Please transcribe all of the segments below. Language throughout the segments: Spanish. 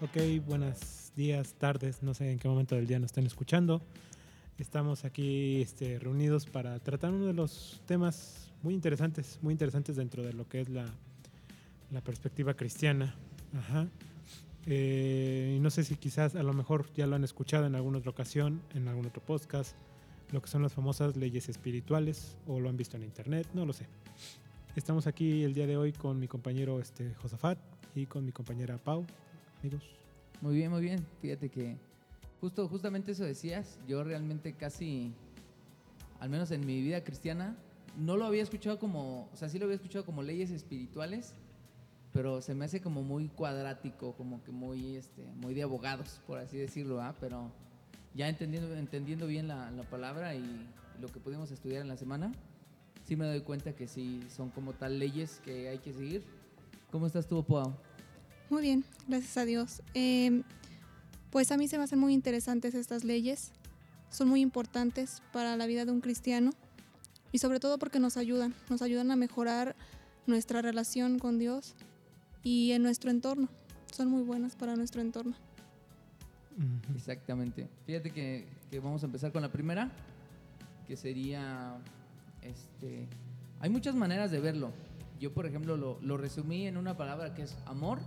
Ok, buenos días, tardes, no sé en qué momento del día nos estén escuchando. Estamos aquí este, reunidos para tratar uno de los temas muy interesantes, muy interesantes dentro de lo que es la, la perspectiva cristiana. Ajá. Eh, y no sé si quizás a lo mejor ya lo han escuchado en alguna otra ocasión, en algún otro podcast, lo que son las famosas leyes espirituales o lo han visto en internet, no lo sé. Estamos aquí el día de hoy con mi compañero este, Josafat y con mi compañera Pau. Amigos. Muy bien, muy bien. Fíjate que justo, justamente eso decías. Yo realmente casi, al menos en mi vida cristiana, no lo había escuchado como, o sea, sí lo había escuchado como leyes espirituales, pero se me hace como muy cuadrático, como que muy, este, muy de abogados, por así decirlo, ¿ah? Pero ya entendiendo, entendiendo bien la, la palabra y lo que pudimos estudiar en la semana, sí me doy cuenta que sí son como tal leyes que hay que seguir. ¿Cómo estás tú, Pau? Muy bien, gracias a Dios. Eh, pues a mí se me hacen muy interesantes estas leyes, son muy importantes para la vida de un cristiano y sobre todo porque nos ayudan, nos ayudan a mejorar nuestra relación con Dios y en nuestro entorno. Son muy buenas para nuestro entorno. Exactamente. Fíjate que, que vamos a empezar con la primera, que sería, este, hay muchas maneras de verlo. Yo, por ejemplo, lo, lo resumí en una palabra que es amor.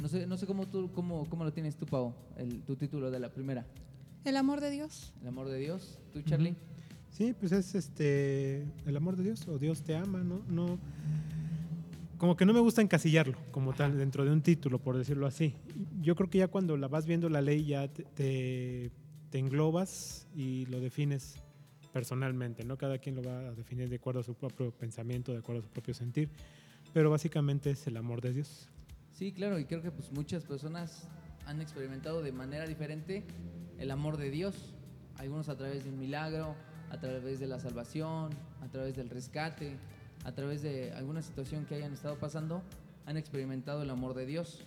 No sé, no sé cómo, tú, cómo, cómo lo tienes tú, Pau, el, tu título de la primera. El amor de Dios. El amor de Dios. ¿Tú, Charlie? Sí, pues es este el amor de Dios o Dios te ama, ¿no? No como que no me gusta encasillarlo como tal dentro de un título, por decirlo así. Yo creo que ya cuando la vas viendo la ley ya te, te, te englobas y lo defines personalmente, ¿no? Cada quien lo va a definir de acuerdo a su propio pensamiento, de acuerdo a su propio sentir, pero básicamente es el amor de Dios. Sí, claro, y creo que pues, muchas personas han experimentado de manera diferente el amor de Dios. Algunos a través de un milagro, a través de la salvación, a través del rescate, a través de alguna situación que hayan estado pasando, han experimentado el amor de Dios.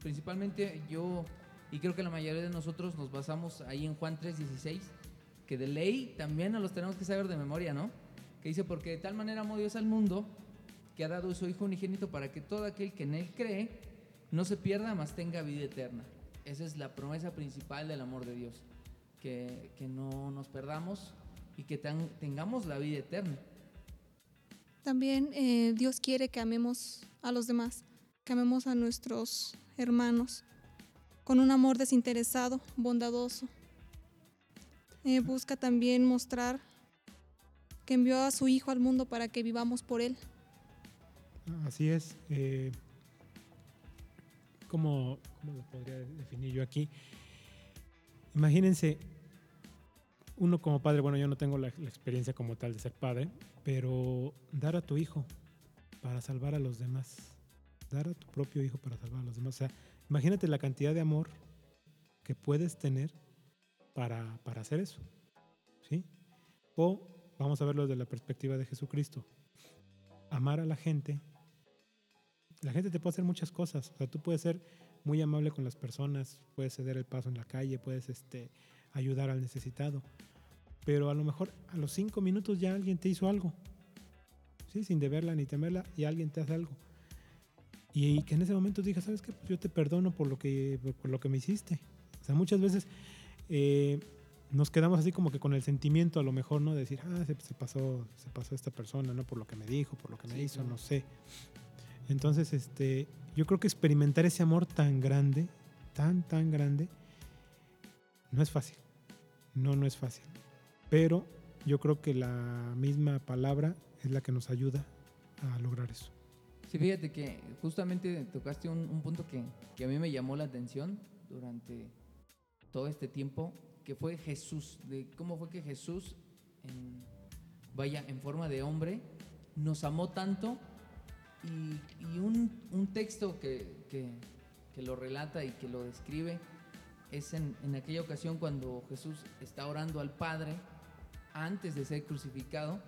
Principalmente yo, y creo que la mayoría de nosotros nos basamos ahí en Juan 3:16, que de ley también nos los tenemos que saber de memoria, ¿no? Que dice, porque de tal manera amó Dios al mundo, que ha dado su Hijo unigénito para que todo aquel que en Él cree no se pierda, mas tenga vida eterna. Esa es la promesa principal del amor de Dios, que, que no nos perdamos y que tengamos la vida eterna. También eh, Dios quiere que amemos a los demás, que amemos a nuestros hermanos con un amor desinteresado, bondadoso. Eh, busca también mostrar que envió a su Hijo al mundo para que vivamos por Él. Así es. eh, ¿cómo, lo podría definir yo aquí? Imagínense, uno como padre, bueno, yo no tengo la, la experiencia como tal de ser padre, pero dar a tu hijo para salvar a los demás, dar a tu propio hijo para salvar a los demás. O sea, imagínate la cantidad de amor que puedes tener para, para hacer eso. ¿Sí? O vamos a verlo desde la perspectiva de Jesucristo. Amar a la gente la gente te puede hacer muchas cosas. O sea, tú puedes ser muy amable con las personas, puedes ceder el paso en la calle, puedes este, ayudar al necesitado. Pero a lo mejor a los cinco minutos ya alguien te hizo algo. Sí, sin deberla ni temerla, y alguien te hace algo. Y, que en ese momento digas, ¿sabes qué? Pues yo te perdono por lo que, por, lo que me hiciste. O sea, muchas veces eh, nos quedamos así como que con el sentimiento a lo mejor, ¿no? De decir, ah, se, se pasó, se pasó esta persona, ¿no? Por lo que me dijo, por lo que me Sí, hizo, no sé. Entonces, este, yo creo que experimentar ese amor tan grande, tan, tan grande, no es fácil. No, no es fácil. Pero yo creo que la misma palabra es la que nos ayuda a lograr eso. Sí, fíjate que justamente tocaste un, un punto que, que a mí me llamó la atención durante todo este tiempo, que fue Jesús, de cómo fue que Jesús, en- vaya, en forma de hombre, nos amó tanto y, un, texto que, lo relata y que lo describe es en, en aquella ocasión cuando Jesús está orando al Padre antes de ser crucificado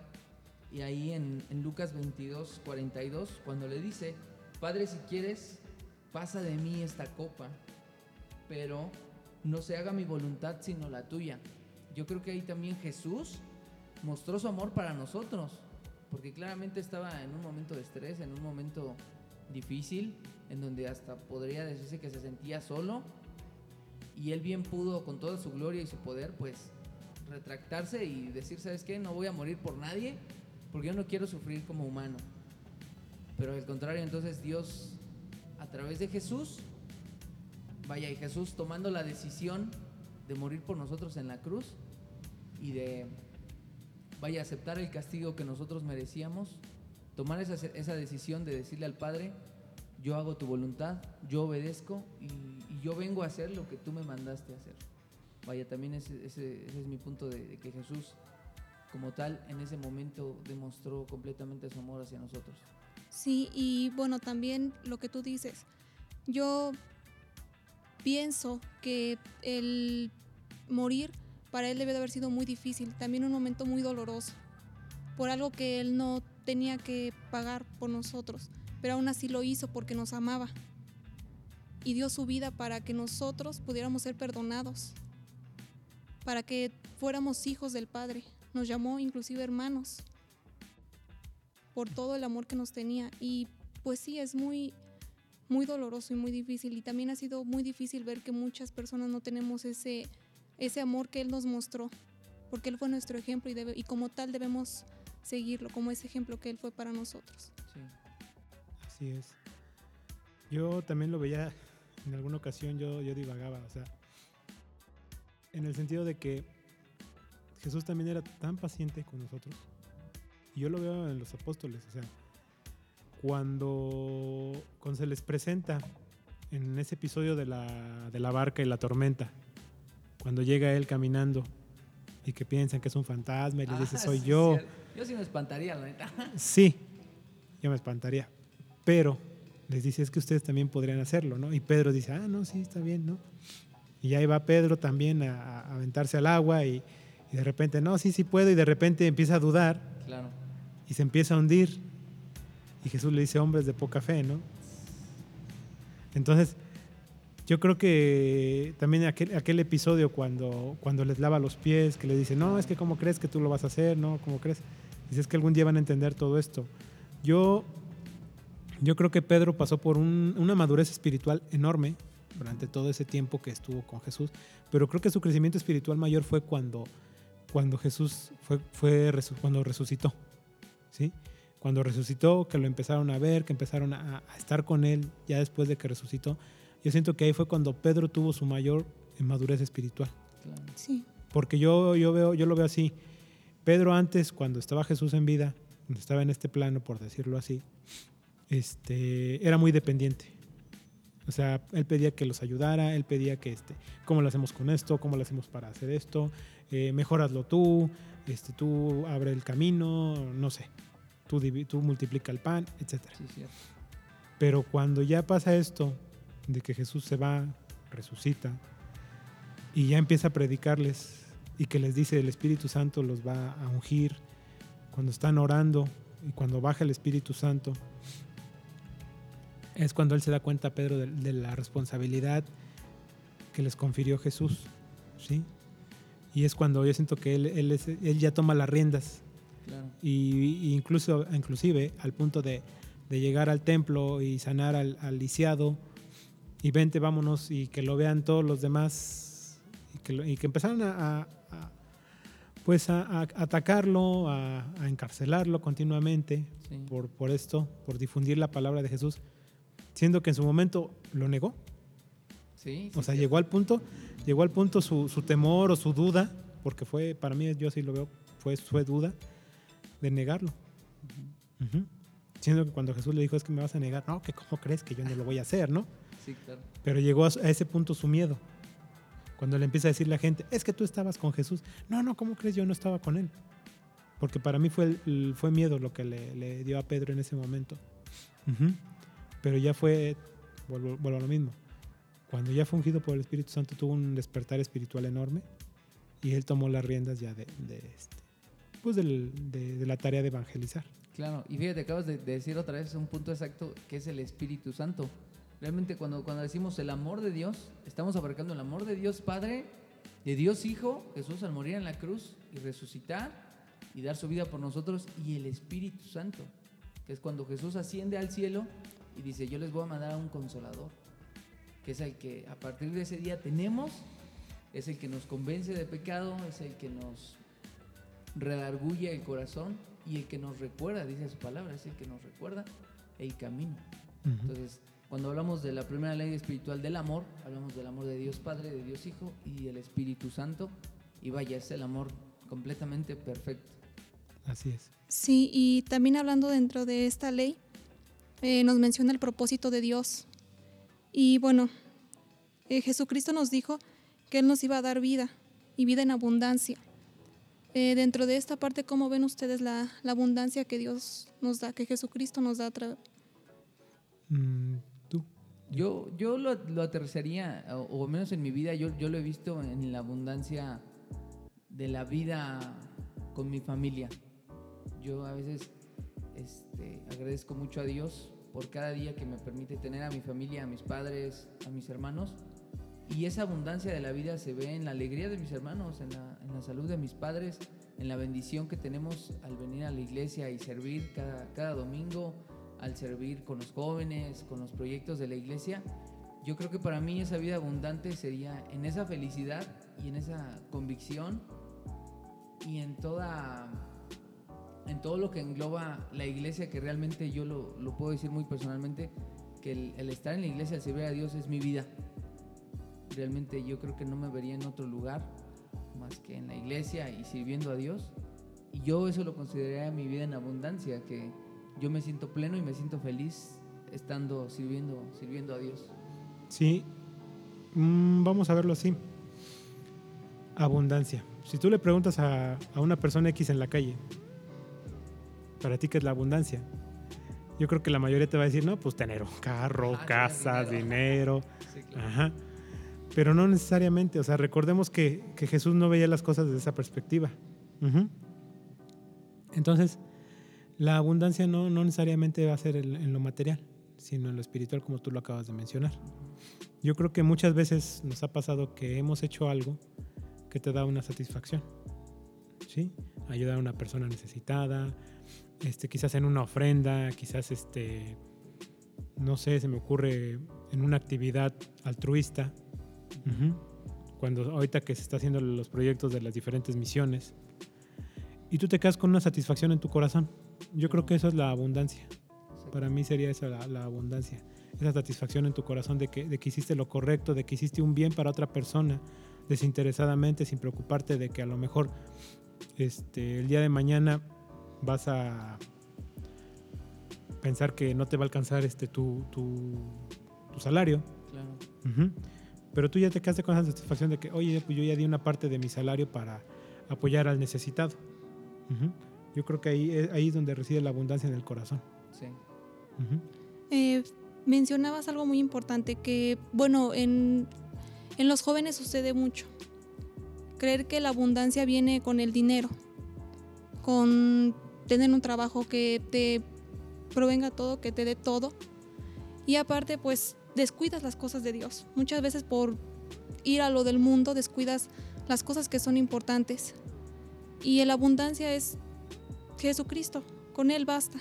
y ahí en, en Lucas 22, 42, cuando le dice, Padre, si quieres, pasa de mí esta copa, pero no se haga mi voluntad sino la tuya. Yo creo que ahí también Jesús mostró su amor para nosotros, porque claramente estaba en un momento de estrés, en un momento difícil, en donde hasta podría decirse que se sentía solo, y él bien pudo, con toda su gloria y su poder, pues retractarse y decir, ¿sabes qué? No voy a morir por nadie, porque yo no quiero sufrir como humano. Pero al contrario, entonces Dios, a través de Jesús, vaya, y Jesús tomando la decisión de morir por nosotros en la cruz y de, vaya, aceptar el castigo que nosotros merecíamos, tomar esa, esa decisión de decirle al Padre, yo hago tu voluntad, yo obedezco y, yo vengo a hacer lo que tú me mandaste a hacer. Vaya, también ese, ese, es mi punto de, que Jesús, como tal, en ese momento demostró completamente su amor hacia nosotros. Sí, y bueno, también lo que tú dices, yo pienso que el morir para él debe de haber sido muy difícil, también un momento muy doloroso, por algo que él no tenía que pagar por nosotros, pero aún así lo hizo porque nos amaba y dio su vida para que nosotros pudiéramos ser perdonados, para que fuéramos hijos del Padre. Nos llamó inclusive hermanos por todo el amor que nos tenía y pues sí, es muy muy doloroso y muy difícil y también ha sido muy difícil ver que muchas personas no tenemos ese ese amor que él nos mostró, porque él fue nuestro ejemplo y, debe, y como tal debemos seguirlo como ese ejemplo que él fue para nosotros. Sí. Así es. Yo también lo veía en alguna ocasión yo, yo divagaba, o sea, en el sentido de que Jesús también era tan paciente con nosotros. Y yo lo veo en los apóstoles, o sea, cuando, cuando se les presenta en ese episodio de la, de la barca y la tormenta, cuando llega él caminando y que piensan que es un fantasma y les dice, soy sí, yo. Yo sí me espantaría, la neta. Sí, yo me espantaría. Pero les dice, es que ustedes también podrían hacerlo, ¿no? Y Pedro dice, ah, no, sí, está bien, ¿no? Y ahí va Pedro también a, a aventarse al agua y, y, de repente, no, sí, sí puedo, y de repente empieza a dudar Claro. y se empieza a hundir. Y Jesús le dice, hombres de poca fe, ¿no? Entonces, yo creo que también aquel, aquel episodio cuando, cuando les lava los pies, que le dice, no, es que cómo crees que tú lo vas a hacer, ¿no? ¿Cómo crees? Dice, es que algún día van a entender todo esto. Yo, yo creo que Pedro pasó por un, una madurez espiritual enorme durante todo ese tiempo que estuvo con Jesús, pero creo que su crecimiento espiritual mayor fue cuando, cuando Jesús fue, fue cuando resucitó, ¿sí? Cuando resucitó, que lo empezaron a ver, que empezaron a, a estar con él ya después de que resucitó. Yo siento que ahí fue cuando Pedro tuvo su mayor madurez espiritual. claro. Sí, Porque yo, yo, veo, yo lo veo así. Pedro antes, cuando estaba Jesús en vida, cuando estaba en este plano, por decirlo así, este, era muy dependiente. O sea, él pedía que los ayudara, él pedía que, este, ¿cómo lo hacemos con esto? ¿Cómo lo hacemos para hacer esto? Eh, mejoraslo tú, este, tú abre el camino, no sé, tú, tú multiplica el pan, etcétera. Sí, cierto. Pero cuando ya pasa esto, de que Jesús se va, resucita, y ya empieza a predicarles, y que les dice el Espíritu Santo los va a ungir, cuando están orando, y cuando baja el Espíritu Santo, es cuando él se da cuenta, Pedro, de, de la responsabilidad que les confirió Jesús, ¿sí? Y es cuando yo siento que él, él, es- él ya toma las riendas Claro. y, y incluso inclusive al punto de, de llegar al templo y sanar al, al lisiado y vente vámonos y que lo vean todos los demás y que, lo- y que empezaron a, a- a, pues a, a atacarlo a, encarcelarlo continuamente Sí. por, por esto por difundir la palabra de Jesús siendo que en su momento lo negó Sí, o sí, sea, cierto. llegó al punto, llegó al punto su, su temor o su duda, porque fue, para mí, yo así lo veo, fue, fue duda de negarlo. Ujú. Siendo que cuando Jesús le dijo, es que me vas a negar, no, que cómo crees que yo no lo voy a hacer, ¿no? Sí, claro. Pero llegó a, a ese punto su miedo. Cuando le empieza a decir la gente, es que tú estabas con Jesús. No, no, ¿cómo crees? Yo no estaba con él. Porque para mí fue, el- fue miedo lo que le, le dio a Pedro en ese momento. Pero ya fue, vuelvo, vuelvo a lo mismo. Cuando ya fue ungido por el Espíritu Santo, tuvo un despertar espiritual enorme y él tomó las riendas ya de, de este, pues del- de, de la tarea de evangelizar. Claro, y fíjate, acabas de, de decir otra vez un punto exacto que es el Espíritu Santo. Realmente cuando, cuando decimos el amor de Dios, estamos abarcando el amor de Dios Padre, de Dios Hijo, Jesús al morir en la cruz y resucitar y dar su vida por nosotros, y el Espíritu Santo, que es cuando Jesús asciende al cielo y dice, yo les voy a mandar a un consolador, que es el que a partir de ese día tenemos, es el que nos convence de pecado, es el que nos redarguye el corazón y el que nos recuerda, dice su palabra, es el que nos recuerda el camino. Entonces, cuando hablamos de la primera ley espiritual del amor, hablamos del amor de Dios Padre, de Dios Hijo y del Espíritu Santo. Y vaya, es el amor completamente perfecto. Así es. Sí, y también hablando dentro de esta ley, eh, nos menciona el propósito de Dios. Y bueno, eh, Jesucristo nos dijo que Él nos iba a dar vida y vida en abundancia. Eh, dentro de esta parte, ¿cómo ven ustedes la, la abundancia que Dios nos da, que Jesucristo nos da a través? Mm. Yo, yo lo, lo aterrizaría, o, o menos en mi vida, yo, yo lo he visto en la abundancia de la vida con mi familia. Yo a veces este, agradezco mucho a Dios por cada día que me permite tener a mi familia, a mis padres, a mis hermanos. Y esa abundancia de la vida se ve en la alegría de mis hermanos, en la, en la salud de mis padres, en la bendición que tenemos al venir a la iglesia y servir cada, cada domingo, al servir con los jóvenes, con los proyectos de la iglesia. Yo creo que para mí esa vida abundante sería en esa felicidad y en esa convicción y en toda en todo lo que engloba la iglesia, que realmente yo lo, puedo decir muy personalmente, que el, estar en la iglesia, el servir a Dios es mi vida. Realmente yo creo que no me vería en otro lugar más que en la iglesia y sirviendo a Dios. Y yo eso lo consideraría mi vida en abundancia, que yo me siento pleno y me siento feliz estando sirviendo, sirviendo a Dios. Sí, mm, vamos a verlo así. Abundancia. Si tú le preguntas a, a una persona X en la calle, ¿para ti qué es la abundancia? Yo creo que la mayoría te va a decir, no, pues tener un carro, Ah, casa, dinero. Sí, claro. Ajá. Pero no necesariamente, o sea, recordemos que, que Jesús no veía las cosas desde esa perspectiva. Entonces, la abundancia no, no necesariamente va a ser en lo material, sino en lo espiritual, como tú lo acabas de mencionar. Yo creo que muchas veces nos ha pasado que hemos hecho algo que te da una satisfacción. ¿Sí? Ayudar a una persona necesitada, este, quizás en una ofrenda, quizás este, no sé, se me ocurre en una actividad altruista. Cuando ahorita que se está haciendo los proyectos de las diferentes misiones y tú te quedas con una satisfacción en tu corazón. Yo creo que eso es la abundancia. Para mí sería esa la, la abundancia. Esa satisfacción en tu corazón de que, de que hiciste lo correcto, de que hiciste un bien para otra persona desinteresadamente, sin preocuparte de que a lo mejor este, el día de mañana vas a pensar que no te va a alcanzar este, tu, tu, tu salario. Claro. Pero tú ya te quedaste con esa satisfacción de que, oye, pues yo ya di una parte de mi salario para apoyar al necesitado. Yo creo que ahí, es- ahí es donde reside la abundancia en el corazón. Sí. Ujú. Eh, mencionabas algo muy importante, que bueno, en, en los jóvenes sucede mucho. Creer que la abundancia viene con el dinero, con tener un trabajo que te provenga todo, que te dé todo. Y aparte, pues descuidas las cosas de Dios. Muchas veces por ir a lo del mundo descuidas las cosas que son importantes. Y la abundancia es Jesucristo, con Él basta.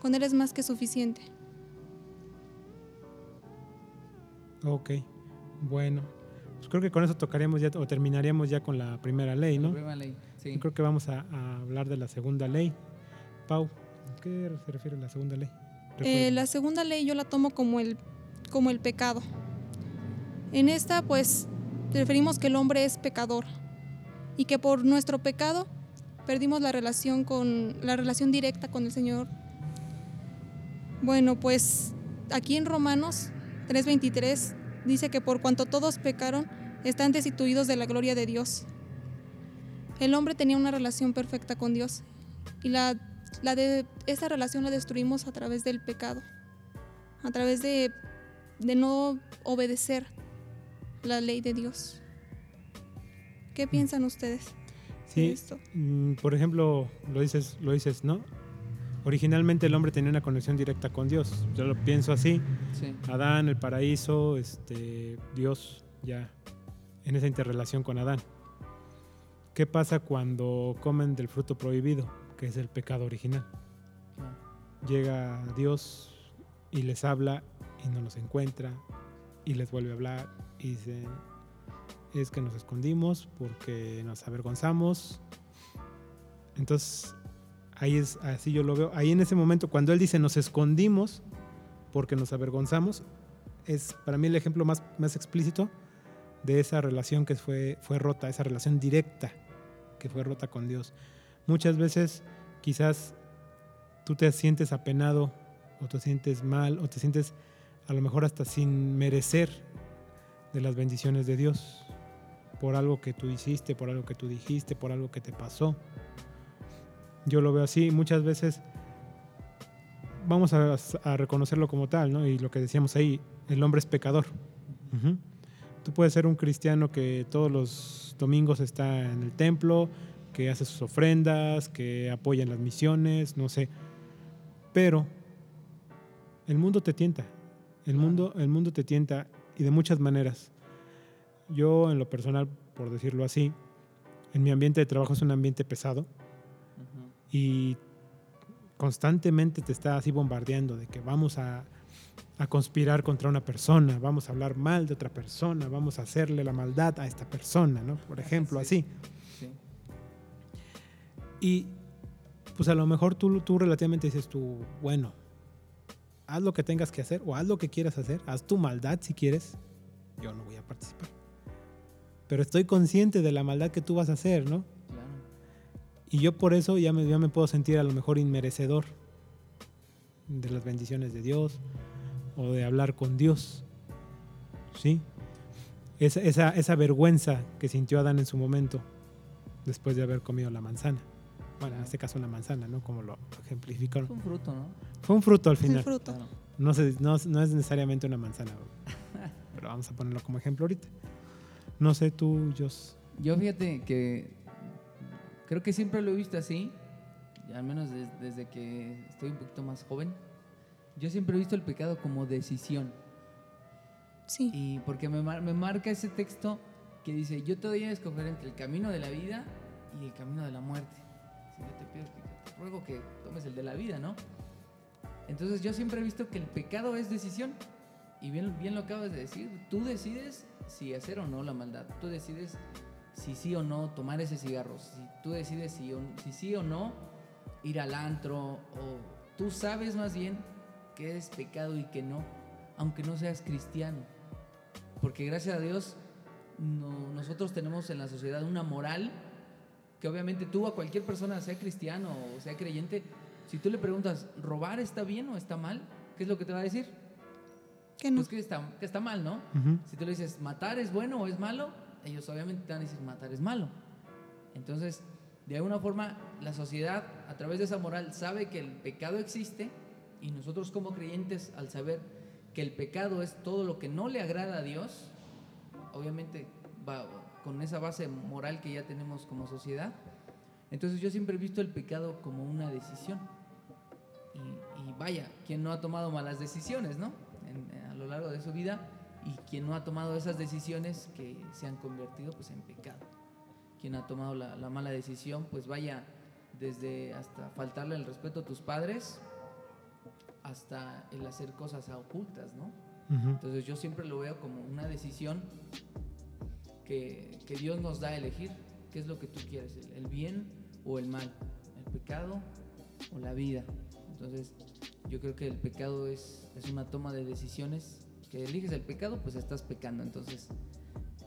Con Él es más que suficiente. Ok, bueno. Pues creo que con eso tocaríamos ya o terminaríamos ya con la primera ley, La ¿no? primera ley. Sí. Yo creo que vamos a, a hablar de la segunda ley. Pau, ¿a qué se refiere la segunda ley? Eh, la segunda ley yo la tomo como el, como el pecado. En esta, pues, referimos que el hombre es pecador y que por nuestro pecado perdimos la relación con la relación directa con el Señor. Bueno, pues aquí en Romanos 3:23 dice que por cuanto todos pecaron, están destituidos de la gloria de Dios. El hombre tenía una relación perfecta con Dios y la, esa relación la destruimos a través del pecado, a través de, de no obedecer la ley de Dios. ¿Qué piensan ustedes de Sí, esto? mm, por ejemplo, lo dices, lo dices, ¿no? Originalmente el hombre tenía una conexión directa con Dios. Yo lo pienso así. Sí. Adán, el paraíso, este, Dios ya en esa interrelación con Adán. ¿Qué pasa cuando comen del fruto prohibido, que es el pecado original? Llega Dios y les habla y no los encuentra y les vuelve a hablar y dicen, es que nos escondimos porque nos avergonzamos. Entonces, ahí es así yo lo veo. Ahí en ese momento, cuando él dice nos escondimos porque nos avergonzamos, es para mí el ejemplo más, más explícito de esa relación que fue, fue rota, esa relación directa que fue rota con Dios. Muchas veces quizás tú te sientes apenado o te sientes mal o te sientes a lo mejor hasta sin merecer de las bendiciones de Dios por algo que tú hiciste, por algo que tú dijiste, por algo que te pasó. Yo lo veo así, muchas veces vamos a, a reconocerlo como tal, ¿no? Y lo que decíamos ahí, el hombre es pecador. Tú puedes ser un cristiano que todos los domingos está en el templo, que hace sus ofrendas, que apoya en las misiones, no sé. Pero el mundo te tienta. El mundo, el mundo te tienta y de muchas maneras. Yo, en lo personal, por decirlo así, en mi ambiente de trabajo es un ambiente pesado y constantemente te está así bombardeando de que vamos a, a conspirar contra una persona, vamos a hablar mal de otra persona, vamos a hacerle la maldad a esta persona, ¿no? Por ejemplo, Sí. así. Sí. Y pues a lo mejor tú, tú relativamente dices tú, bueno, haz lo que tengas que hacer o haz lo que quieras hacer, haz tu maldad si quieres, yo no voy a participar. Pero estoy consciente de la maldad que tú vas a hacer, ¿no? Claro. Y yo por eso ya me, ya me puedo sentir a lo mejor inmerecedor de las bendiciones de Dios o de hablar con Dios. ¿Sí? Esa, esa, esa vergüenza que sintió Adán en su momento después de haber comido la manzana. Bueno, en este caso la manzana, ¿no? Como lo ejemplificaron. Es un fruto, ¿no? Fue un fruto al Es el final. fruto. No, se- no, no es necesariamente una manzana, pero vamos a ponerlo como ejemplo ahorita. No sé tú, Jos. Yo fíjate que creo que siempre lo he visto así, al menos des- desde que estoy un poquito más joven. Yo siempre he visto el pecado como decisión. Sí, Y porque me, mar- me marca ese texto que dice, yo te doy a escoger entre el camino de la vida y el camino de la muerte. Si yo te pido que te ruego que tomes el de la vida, ¿no? Entonces yo siempre he visto que el pecado es decisión. Y bien, bien lo acabas de decir, tú decides si hacer o no la maldad. Tú decides si sí o no tomar ese cigarro. Si tú decides si, sí o no ir al antro. O tú sabes más bien qué es pecado y qué no, aunque no seas cristiano. Porque gracias a Dios no- nosotros tenemos en la sociedad una moral que obviamente tú a cualquier persona, sea cristiano o sea creyente, si tú le preguntas, ¿robar está bien o está mal? ¿Qué es lo que te va a decir? Que no. Pues que está, que está mal, ¿no? Si tú le dices, ¿matar es bueno o es malo? Ellos obviamente te van a decir, matar es malo. Entonces, de alguna forma, la sociedad, a través de esa moral, sabe que el pecado existe y nosotros como creyentes, al saber que el pecado es todo lo que no le agrada a Dios, obviamente va con esa base moral que ya tenemos como sociedad, entonces yo siempre he visto el pecado como una decisión. Y, y vaya, quien no ha tomado malas decisiones, ¿no? En- lo largo de su vida y quien no ha tomado esas decisiones que se han convertido pues en pecado. Quien ha tomado la, la mala decisión, pues vaya desde hasta faltarle el respeto a tus padres hasta el hacer cosas a ocultas, ¿no? Ujú. Entonces yo siempre lo veo como una decisión que, que Dios nos da a elegir. ¿Qué es lo que tú quieres? ¿El, el bien o el mal? ¿El pecado o la vida? Entonces yo creo que el pecado es, es una toma de decisiones. Que eliges el pecado, pues estás pecando. Entonces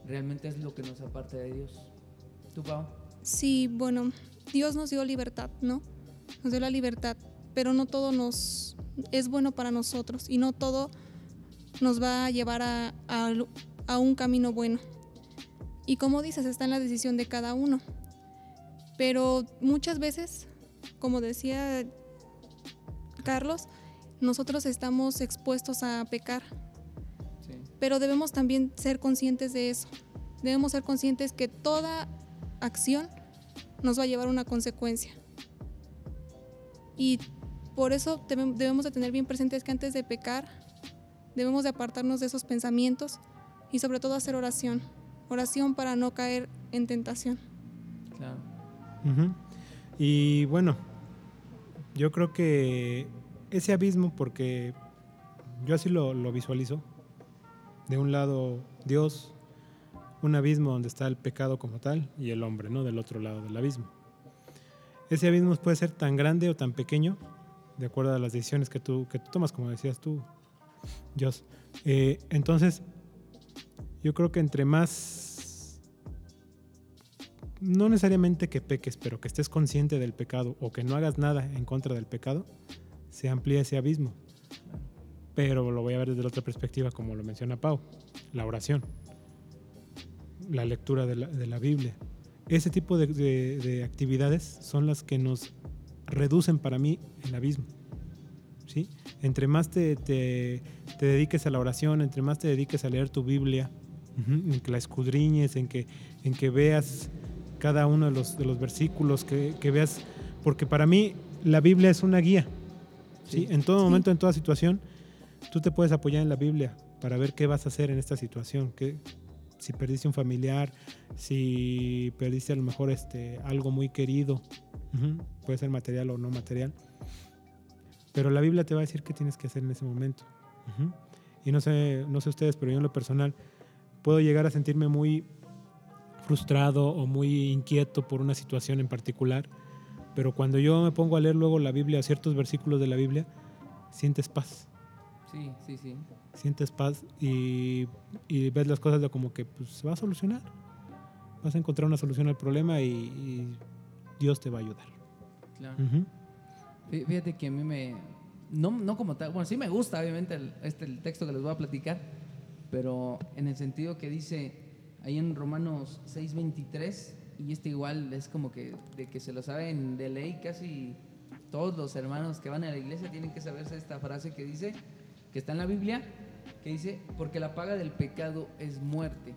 realmente es lo que nos aparta de Dios. ¿Tú, Pau? Sí, bueno, Dios nos dio libertad, ¿no? Nos dio la libertad, pero no todo nos es bueno para nosotros y no todo nos va a llevar a, a- a un camino bueno. Y como dices, está en la decisión de cada uno. Pero muchas veces, como decía Carlos, nosotros estamos expuestos a pecar, Sí. pero debemos también ser conscientes de eso. Debemos ser conscientes que toda acción nos va a llevar a una consecuencia. Y por eso debe- debemos de tener bien presentes que antes de pecar, debemos de apartarnos de esos pensamientos y sobre todo hacer oración. Oración para no caer en tentación. Claro. Y bueno, yo creo que ese abismo, porque yo así lo, lo visualizo. De un lado Dios, un abismo donde está el pecado como tal y el hombre, ¿no? Del otro lado del abismo. Ese abismo puede ser tan grande o tan pequeño, de acuerdo a las decisiones que tú, que tú tomas, como decías tú, Dios. Eh, entonces, yo creo que entre más, no necesariamente que peques, pero que estés consciente del pecado o que no hagas nada en contra del pecado, se amplía ese abismo. Pero lo voy a ver desde la otra perspectiva, como lo menciona Pau, la oración, la lectura de la, Biblia. Ese tipo de, de- de actividades son las que nos reducen para mí el abismo. ¿sí? Entre más te, dediques a la oración, entre más te dediques a leer tu Biblia, en que la escudriñes, en que, veas cada uno de los, versículos, que veas, porque para mí la Biblia es una guía. ¿Sí? En todo momento, en toda situación, tú te puedes apoyar en la Biblia para ver qué vas a hacer en esta situación, qué, si perdiste un familiar, si perdiste a lo mejor este, algo muy querido, puede ser material o no material, pero la Biblia te va a decir qué tienes que hacer en ese momento. Y no sé, no sé ustedes, pero yo en lo personal puedo llegar a sentirme muy frustrado o muy inquieto por una situación en particular, pero cuando yo me pongo a leer luego la Biblia, ciertos versículos de la Biblia, sientes paz Sí, sí, sí. sientes paz y, y ves las cosas de como que pues, se va a solucionar. Vas a encontrar una solución al problema y, y Dios te va a ayudar. Claro. Ujú. Fí- Fíjate que a mí me. No, no como tal. Bueno, sí me gusta, obviamente, el, este, el texto que les voy a platicar. Pero en el sentido que dice ahí en Romanos 6:23. Y este igual es como que de que se lo saben de ley casi todos los hermanos que van a la iglesia tienen que saberse esta frase que dice, que está en la Biblia, que dice, porque la paga del pecado es muerte.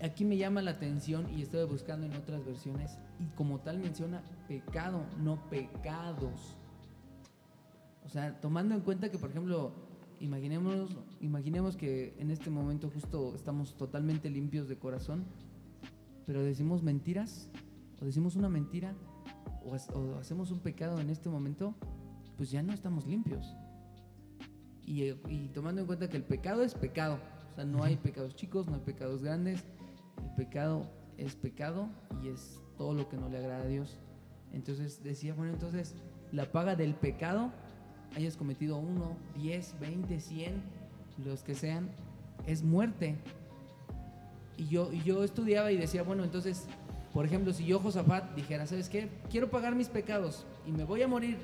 Aquí me llama la atención y estoy buscando en otras versiones y como tal menciona pecado, no pecados. O sea, tomando en cuenta que, por ejemplo, imaginemos, imaginemos que en este momento justo estamos totalmente limpios de corazón, pero decimos mentiras, o decimos una mentira, o, o hacemos un pecado en este momento, pues ya no estamos limpios. Y, eh, y tomando en cuenta que el pecado es pecado, o sea, no hay pecados chicos, no hay pecados grandes, el pecado es pecado y es todo lo que no le agrada a Dios. Entonces decía, bueno, entonces la paga del pecado, hayas cometido uno, 10, 20, 100, los que sean, es muerte. Y yo, y yo estudiaba y decía, bueno, entonces, por ejemplo, si yo, Josafat, dijera, ¿sabes qué? Quiero pagar mis pecados y me voy a morir,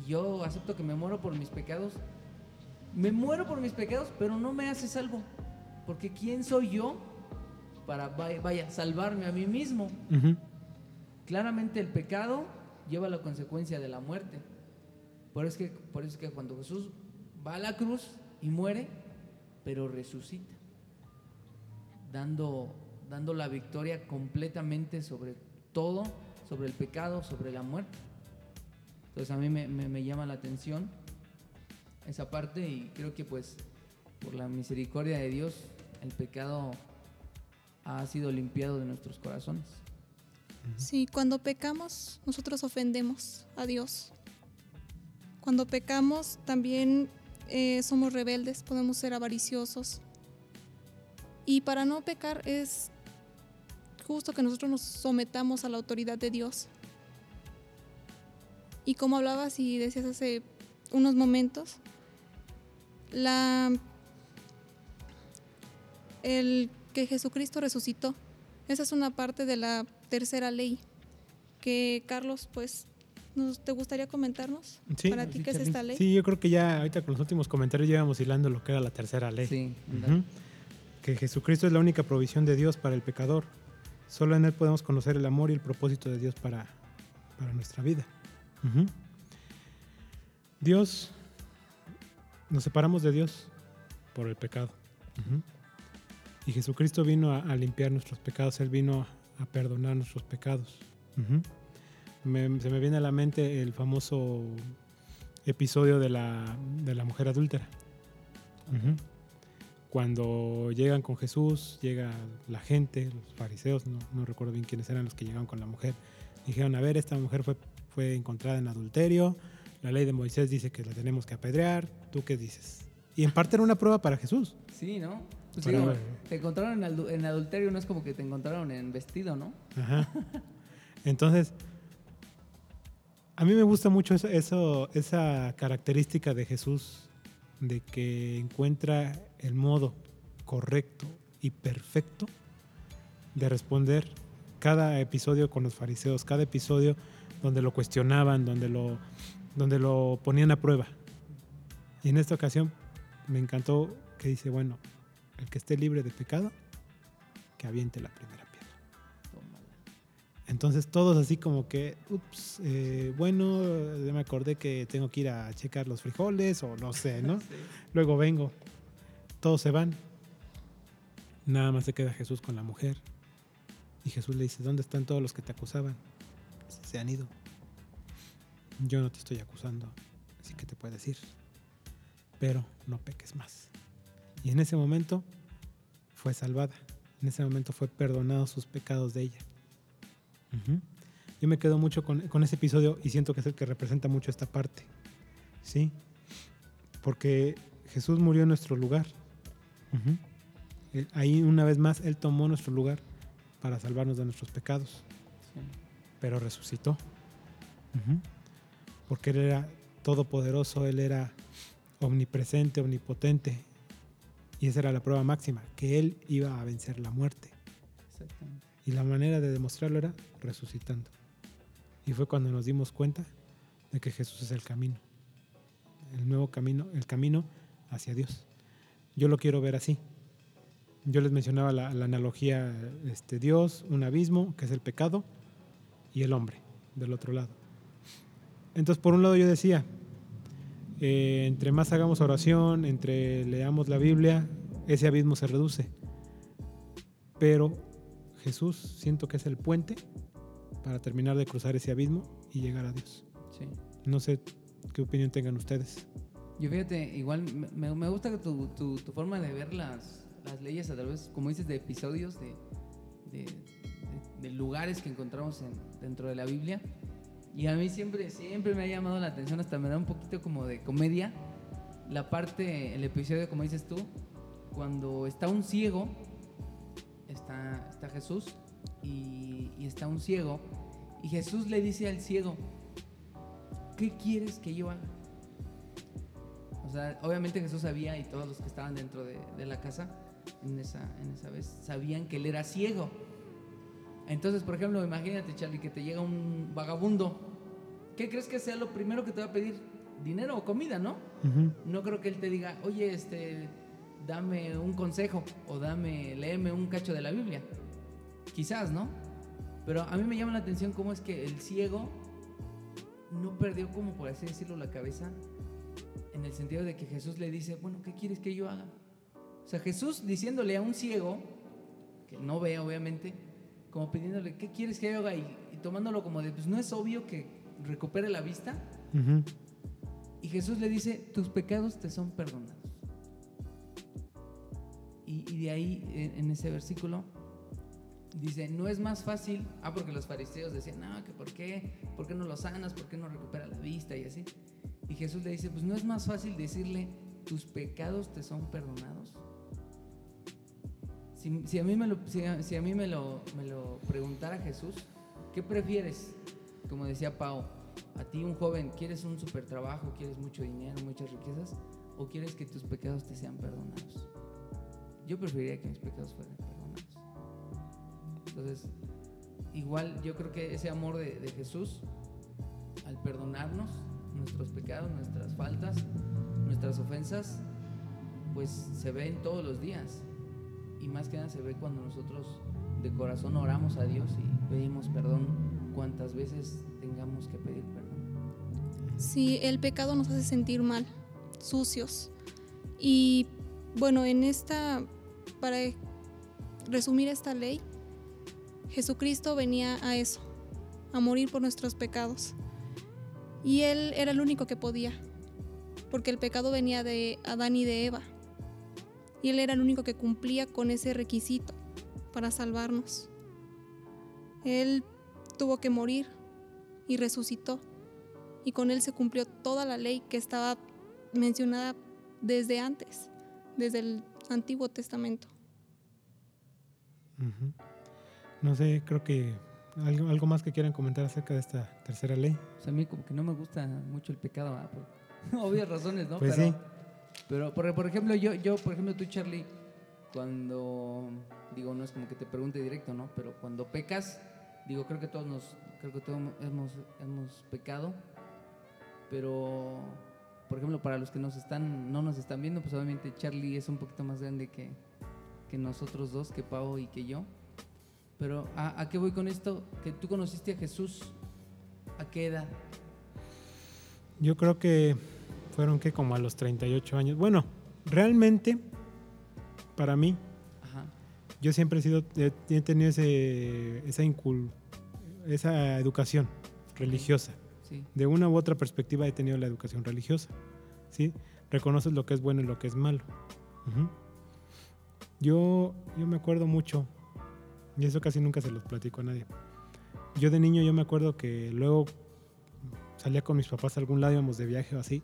y yo acepto que me muero por mis pecados, me muero por mis pecados, pero no me hace salvo. Porque ¿quién soy yo para, vaya, salvarme a mí mismo? Claramente el pecado lleva la consecuencia de la muerte. Por eso, es que, por eso es que cuando Jesús va a la cruz y muere, pero resucita, dando, dando la victoria completamente sobre todo, sobre el pecado, sobre la muerte. Entonces a mí me, me- me llama la atención esa parte y creo que pues por la misericordia de Dios el pecado ha sido limpiado de nuestros corazones. Sí, cuando pecamos, nosotros ofendemos a Dios. Cuando pecamos, también eh, somos rebeldes, podemos ser avariciosos. Y para no pecar es justo que nosotros nos sometamos a la autoridad de Dios. Y como hablabas y decías hace unos momentos, la el que Jesucristo resucitó. Esa es una parte de la tercera ley que Carlos, pues, nos, ¿te gustaría comentarnos? Sí. Para ti, Sí, ¿qué es esta ley? Sí, yo creo que ya ahorita con los últimos comentarios ya íbamos hilando lo que era la tercera ley. Sí. Que Jesucristo es la única provisión de Dios para el pecador. Solo en Él podemos conocer el amor y el propósito de Dios para, para nuestra vida. Dios, nos separamos de Dios por el pecado. Y Jesucristo vino a, limpiar nuestros pecados, Él vino a, perdonar nuestros pecados. Se me viene a la mente el famoso episodio de la, de la mujer adúltera. Cuando llegan con Jesús, llega la gente, los fariseos, no, no recuerdo bien quiénes eran los que llegaron con la mujer. Dijeron, a ver, esta mujer fue, fue encontrada en adulterio, La ley de Moisés dice que la tenemos que apedrear. ¿Tú qué dices? Y en parte era una prueba para Jesús. Sí, ¿no? Pues te encontraron en, adu- en adulterio, no es como que te encontraron en vestido, ¿no? Ajá. Entonces, a mí me gusta mucho eso, eso- esa característica de Jesús, de que encuentra el modo correcto y perfecto de responder cada episodio con los fariseos, cada episodio donde lo cuestionaban, donde lo, donde lo ponían a prueba. Y en esta ocasión me encantó que dice, bueno, el que esté libre de pecado, que aviente la primera. Entonces todos así como que, ups, eh, bueno, ya me acordé que tengo que ir a checar los frijoles o no sé, ¿no? Sí. Luego vengo, todos se van. Nada más se queda Jesús con la mujer. Y Jesús le dice, ¿dónde están todos los que te acusaban? Se han ido. Yo no te estoy acusando, así que te puedes ir. Pero no peques más. Y en ese momento fue salvada. En ese momento fue perdonado sus pecados de ella. Yo me quedo mucho con, con ese episodio y siento que es el que representa mucho esta parte. ¿Sí? Porque Jesús murió en nuestro lugar. Él- Ahí una vez más Él tomó nuestro lugar para salvarnos de nuestros pecados, Sí. pero resucitó. Porque Él era todopoderoso, Él era omnipresente, omnipotente. Y esa era la prueba máxima, que Él iba a vencer la muerte. Exactamente. Y la manera de demostrarlo era resucitando. Y fue cuando nos dimos cuenta de que Jesús es el camino. El nuevo camino, el camino hacia Dios. Yo lo quiero ver así. Yo les mencionaba la, analogía, este, Dios, un abismo, que es el pecado, y el hombre, del otro lado. Entonces, por un lado yo decía, eh, entre más hagamos oración, entre leamos la Biblia, ese abismo se reduce. Pero Jesús siento que es el puente para terminar de cruzar ese abismo y llegar a Dios. Sí. No sé qué opinión tengan ustedes. Yo fíjate, igual me- me, gusta que tu, tu, tu forma de ver las, las leyes a través, como dices, de episodios, de, de, de- de lugares que encontramos en- dentro de la Biblia. Y a mí siempre, siempre me ha llamado la atención, hasta me da un poquito como de comedia, la parte, el episodio, como dices tú, cuando está un ciego, está, está Jesús y, y está un ciego, y Jesús le dice al ciego, ¿qué quieres que yo haga? O sea, obviamente Jesús sabía y todos los que estaban dentro de, de la casa en esa, en esa vez sabían que él era ciego. Entonces, por ejemplo, imagínate, Charlie, que te llega un vagabundo. ¿Qué crees que sea lo primero que te va a pedir? Dinero o comida, ¿no? No creo que él te diga, oye, este, dame un consejo o dame, léeme un cacho de la Biblia. Quizás, ¿no? Pero a mí me llama la atención cómo es que el ciego no perdió, como por así decirlo, la cabeza en el sentido de que Jesús le dice, bueno, ¿qué quieres que yo haga? O sea, Jesús diciéndole a un ciego, que no ve obviamente, como pidiéndole, ¿qué quieres que yo haga? Y, y tomándolo como de, pues no es obvio que recupere la vista. Y Jesús le dice, tus pecados te son perdonados. Y, y de ahí, en, en ese versículo, dice, no es más fácil, ah, porque los fariseos decían, no, que por qué, por qué no lo sanas, por qué no recupera la vista y así. Y Jesús le dice, pues no es más fácil decirle, tus pecados te son perdonados. Si, si a mí, me lo, si a, si a mí me, lo, me lo preguntara Jesús, ¿qué prefieres? Como decía Pau, a ti un joven, ¿quieres un super trabajo, quieres mucho dinero, muchas riquezas? ¿O quieres que tus pecados te sean perdonados? Yo preferiría que mis pecados fueran perdonados. Entonces, igual yo creo que ese amor de, de Jesús, al perdonarnos nuestros pecados, nuestras faltas, nuestras ofensas, pues se ven todos los días. Y más que nada se ve cuando nosotros de corazón oramos a Dios y pedimos perdón cuantas veces tengamos que pedir perdón. Sí, el pecado nos hace sentir mal, sucios. Y bueno, en esta, para resumir esta ley, Jesucristo venía a eso, a morir por nuestros pecados. Y Él era el único que podía, porque el pecado venía de Adán y de Eva. Y Él era el único que cumplía con ese requisito para salvarnos. Él tuvo que morir y resucitó. y con él se cumplió toda la ley que estaba mencionada desde antes, desde el Antiguo Testamento. No sé, creo que algo, algo más que quieran comentar acerca de esta tercera ley. Pues a mí como que no me gusta mucho el pecado, ¿verdad? por obvias razones, ¿no? Pues pero, sí. pero por, por ejemplo, yo, yo, por ejemplo, tú, Charlie, cuando, digo, no es como que te pregunte directo, ¿no? Pero cuando pecas, digo, creo que todos nos, creo que todos hemos, hemos pecado, pero, por ejemplo, para los que nos están, no nos están viendo, pues obviamente Charlie es un poquito más grande que, que nosotros dos, que Pau y que yo. Pero, ¿a, ¿a qué voy con esto? Que tú conociste a Jesús, ¿a qué edad? Yo creo que fueron que como a los 38 años. Bueno, realmente, para mí, Ajá. yo siempre he sido, he, tenido ese, esa, incul- esa educación religiosa. Sí. De una u otra perspectiva he tenido la educación religiosa. ¿sí? Reconoces lo que es bueno y lo que es malo. Yo, yo me acuerdo mucho, y eso casi nunca se los platico a nadie. Yo de niño yo me acuerdo que luego salía con mis papás a algún lado, íbamos de viaje o así.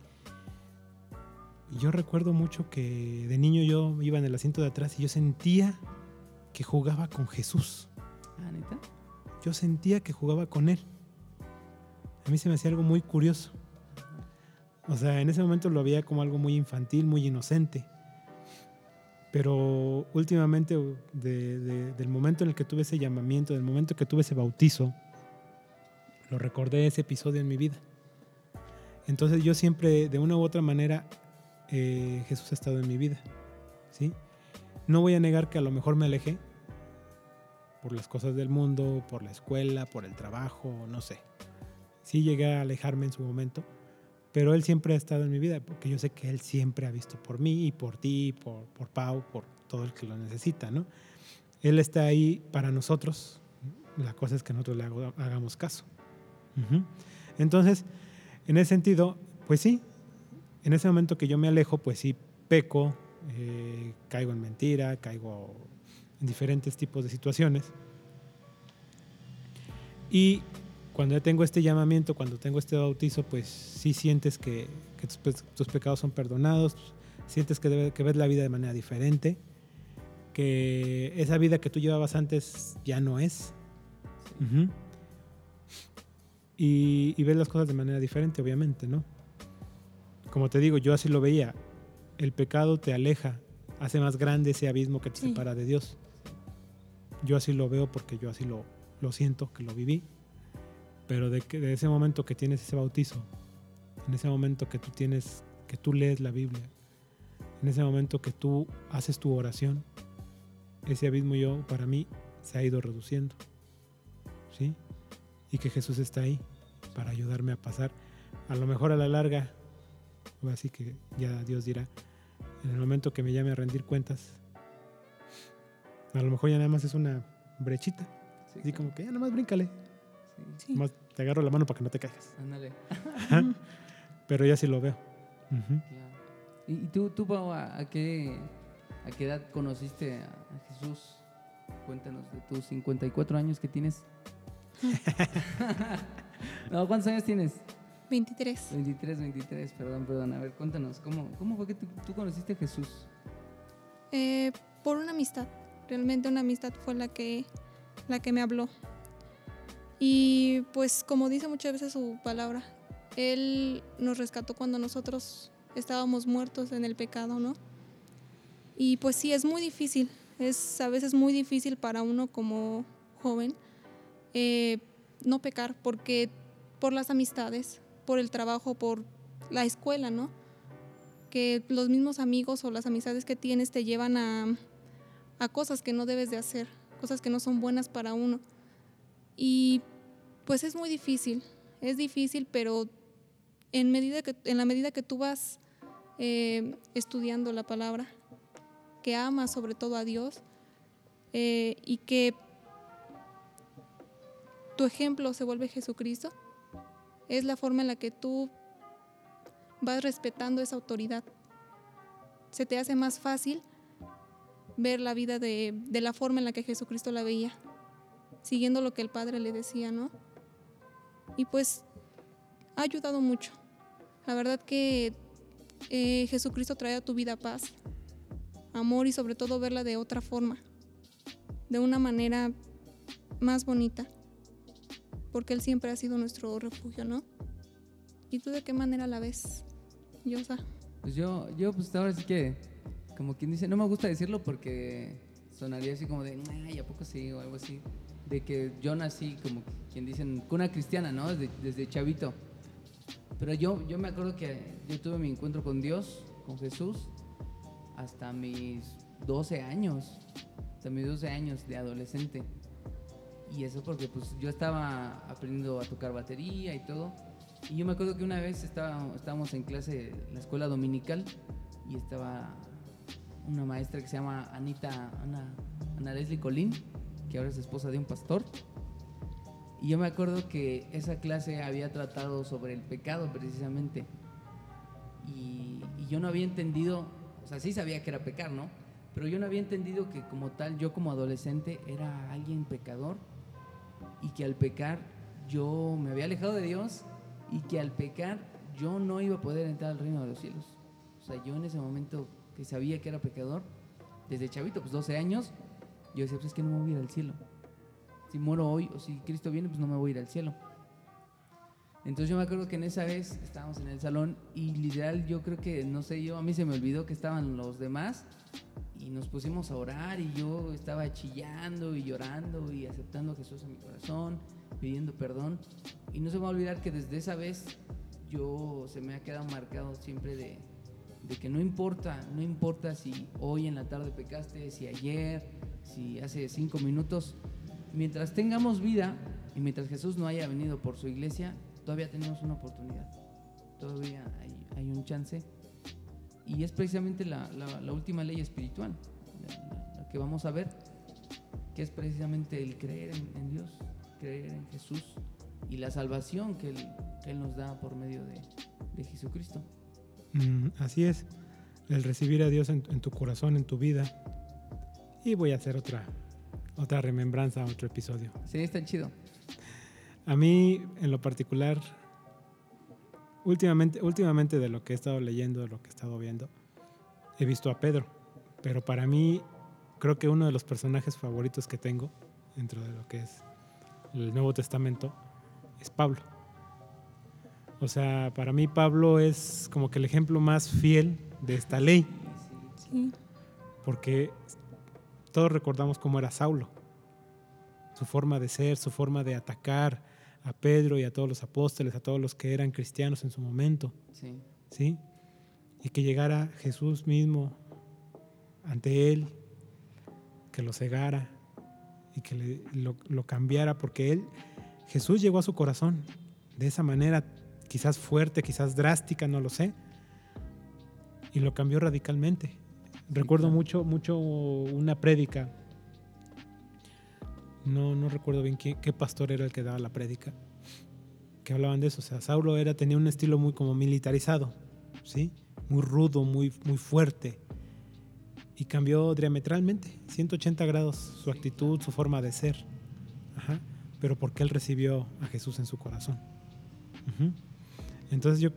Y yo recuerdo mucho que de niño yo iba en el asiento de atrás y yo sentía que jugaba con Jesús. Ah, ¿neta? Yo sentía que jugaba con él. A mí se me hacía algo muy curioso. O sea, en ese momento lo veía como algo muy infantil, muy inocente. Pero últimamente, de- de- del momento en el que tuve ese llamamiento, del momento que tuve ese bautizo, lo recordé ese episodio en mi vida. Entonces yo siempre, de una u otra manera, eh, Jesús ha estado en mi vida. ¿sí? No voy a negar que a lo mejor me alejé por las cosas del mundo, por la escuela, por el trabajo, no sé. Sí llegué a alejarme en su momento, pero Él siempre ha estado en mi vida, porque yo sé que Él siempre ha visto por mí y por ti, por, por Pau, por todo el que lo necesita, ¿no? Él está ahí para nosotros, la cosa es que nosotros le hagamos caso. Entonces, en ese sentido, pues sí, en ese momento que yo me alejo, pues sí, peco, eh, caigo en mentira, caigo en diferentes tipos de situaciones. Y cuando ya tengo este llamamiento, cuando tengo este bautizo, pues sí sientes que, que tus, pe- tus pecados son perdonados, sientes que, debe- que ves la vida de manera diferente, que esa vida que tú llevabas antes ya no es. Ujú. y, y ves las cosas de manera diferente, obviamente, ¿no? Como te digo, yo así lo veía. El pecado te aleja, hace más grande ese abismo que te Sí. separa de Dios. Yo así lo veo porque yo así lo, lo siento, que lo viví. Pero de, que, de ese momento que tienes ese bautizo, en ese momento que tú tienes, que tú lees la Biblia, en ese momento que tú haces tu oración, ese abismo yo, para mí, se ha ido reduciendo. ¿Sí? Y que Jesús está ahí para ayudarme a pasar. A lo mejor a la larga, así que ya Dios dirá, en el momento que me llame a rendir cuentas, a lo mejor ya nada más es una brechita. Sí, Así como que ya nada más bríncale. sí. Sí. Más te agarro la mano para que no te caigas. Ándale. Pero ya sí lo veo. Ujú. Claro. ¿Y, tú, tú Pau, a, a qué, a qué edad conociste a, a Jesús? Cuéntanos de tus 54 años que tienes. no, ¿cuántos años tienes? 23. 23, 23, perdón, perdón. A ver, cuéntanos, ¿cómo, cómo fue que tú, tú conociste a Jesús? Eh, por una amistad. Realmente una amistad fue la que, la que me habló. Y pues como dice muchas veces su palabra, Él nos rescató cuando nosotros estábamos muertos en el pecado, ¿no? Y pues sí, es muy difícil. Es a veces muy difícil para uno como joven eh, no pecar porque por las amistades, por el trabajo, por la escuela, ¿no? que los mismos amigos o las amistades que tienes te llevan a, a cosas que no debes de hacer, cosas que no son buenas para uno. Y pues es muy difícil, es difícil, pero en, medida que, en la medida que tú vas eh, estudiando la palabra, que amas sobre todo a Dios eh, y que tu ejemplo se vuelve Jesucristo, es la forma en la que tú vas respetando esa autoridad. Se te hace más fácil ver la vida de, de, la forma en la que Jesucristo la veía, siguiendo lo que el Padre le decía, ¿no? Y pues ha ayudado mucho. La verdad que eh, Jesucristo trae a tu vida paz, amor y sobre todo verla de otra forma, de una manera más bonita, porque Él siempre ha sido nuestro refugio, ¿no? ¿Y tú de qué manera la ves, Yosa? Pues yo, yo pues ahora sí que, como quien dice, no me gusta decirlo porque sonaría así como de, ay, ¿a poco sí? O algo así. De que yo nací como quien dicen, cuna cristiana, ¿no? Desde, desde chavito. Pero yo, yo me acuerdo que yo tuve mi encuentro con Dios, con Jesús, hasta mis 12 años, hasta mis 12 años de adolescente. Y eso porque pues yo estaba aprendiendo a tocar batería y todo. Y yo me acuerdo que una vez estaba, estábamos en clase, en la escuela dominical, y estaba una maestra que se llama Anita, Ana, Ana Leslie Colín, que ahora es esposa de un pastor. Y yo me acuerdo que esa clase había tratado sobre el pecado precisamente. Y, yo no había entendido, o sea, sí sabía que era pecar, ¿no? Pero yo no había entendido que como tal, yo como adolescente era alguien pecador y que al pecar yo me había alejado de Dios y que al pecar yo no iba a poder entrar al reino de los cielos. O sea, yo en ese momento que sabía que era pecador, desde chavito, pues 12 años, yo decía, pues es que no me voy a ir al cielo. Si muero hoy o si Cristo viene, pues no me voy a ir al cielo. Entonces yo me acuerdo que en esa vez estábamos en el salón y literal yo creo que, no sé, yo a mí se me olvidó que estaban los demás y nos pusimos a orar y yo estaba chillando y llorando y aceptando a Jesús en mi corazón, pidiendo perdón. Y no se me va a olvidar que desde esa vez yo se me ha quedado marcado siempre de, de que no importa, no importa si hoy en la tarde pecaste, si ayer, si hace cinco minutos, mientras tengamos vida y mientras Jesús no haya venido por su iglesia, todavía tenemos una oportunidad, todavía hay, un chance. Y es precisamente la, última ley espiritual, la, que vamos a ver, que es precisamente el creer en, Dios, creer en Jesús y la salvación que Él, nos da por medio de, Jesucristo. Mm, así es, el recibir a Dios en, tu corazón, en tu vida. Y voy a hacer otra, otra remembranza, otro episodio. Sí, está chido. A mí, en lo particular, últimamente, últimamente de lo que he estado leyendo, de lo que he estado viendo, he visto a Pedro. Pero para mí, creo que uno de los personajes favoritos que tengo dentro de lo que es el Nuevo Testamento es Pablo. O sea, para mí Pablo es como que el ejemplo más fiel de esta ley. Sí. Porque todos recordamos cómo era Saulo. Su forma de ser, su forma de atacar a Pedro y a todos los apóstoles, a todos los que eran cristianos en su momento. Sí. ¿Sí? Y que llegara Jesús mismo ante él, que lo cegara y que le, lo, lo cambiara, porque él, Jesús llegó a su corazón de esa manera quizás fuerte, quizás drástica, no lo sé. Y lo cambió radicalmente. Recuerdo mucho, mucho una prédica. No, no recuerdo bien qué, qué, pastor era el que daba la prédica. Que hablaban de eso. O sea, Saulo era, tenía un estilo muy como militarizado, ¿sí? Muy rudo, muy, muy fuerte. Y cambió diametralmente, 180 grados, su actitud, su forma de ser. Ajá. Pero porque él recibió a Jesús en su corazón. Uh -huh. Entonces yo,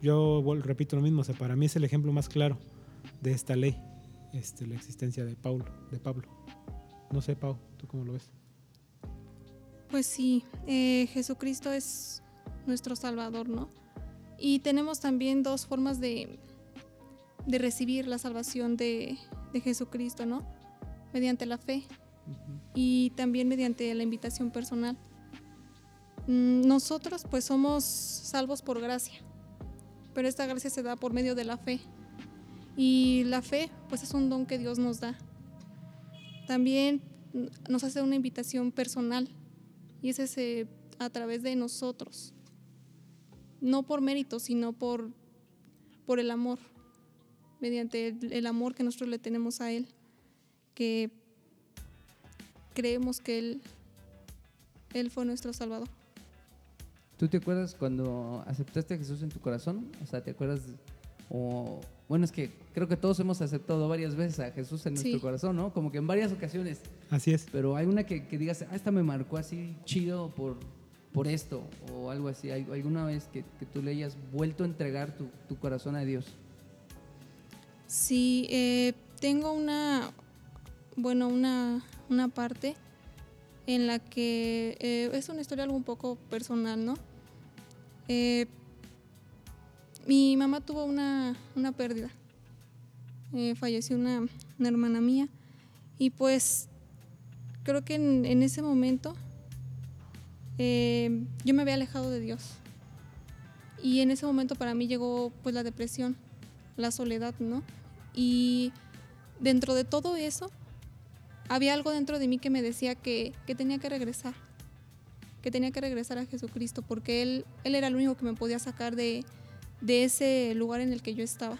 yo repito lo mismo, o sea, para mí es el ejemplo más claro de esta ley, este, la existencia de Paulo, de Pablo. No sé, Pau, ¿tú cómo lo ves? Pues sí, eh, Jesucristo es nuestro Salvador, ¿no? Y tenemos también dos formas de, de recibir la salvación de, de, Jesucristo, ¿no? Mediante la fe uh -huh. y también mediante la invitación personal. Nosotros pues somos salvos por gracia, pero esta gracia se da por medio de la fe. Y la fe pues es un don que Dios nos da. También nos hace una invitación personal y es ese a través de nosotros. No por mérito, sino por, por el amor, mediante el, amor que nosotros le tenemos a Él, que creemos que Él, Él fue nuestro Salvador. ¿Tú te acuerdas cuando aceptaste a Jesús en tu corazón? O sea, ¿te acuerdas? O, bueno, es que creo que todos hemos aceptado varias veces a Jesús en nuestro sí. corazón, ¿no? Como que en varias ocasiones. Así es. Pero hay una que, que digas, ah, esta me marcó así chido por, por esto o algo así. ¿Hay- ¿Alguna vez que, que tú le hayas vuelto a entregar tu, tu corazón a Dios? Sí, eh, tengo una, bueno, una, una parte en la que eh, es una historia algo un poco personal, ¿no? Eh, mi mamá tuvo una, una pérdida. Eh, falleció una, una hermana mía y pues creo que en, ese momento eh, yo me había alejado de Dios y en ese momento para mí llegó pues la depresión, la soledad, ¿no? Y dentro de todo eso, había algo dentro de mí que me decía que, que tenía que regresar, que tenía que regresar a Jesucristo, porque Él, él era el único que me podía sacar de, de ese lugar en el que yo estaba.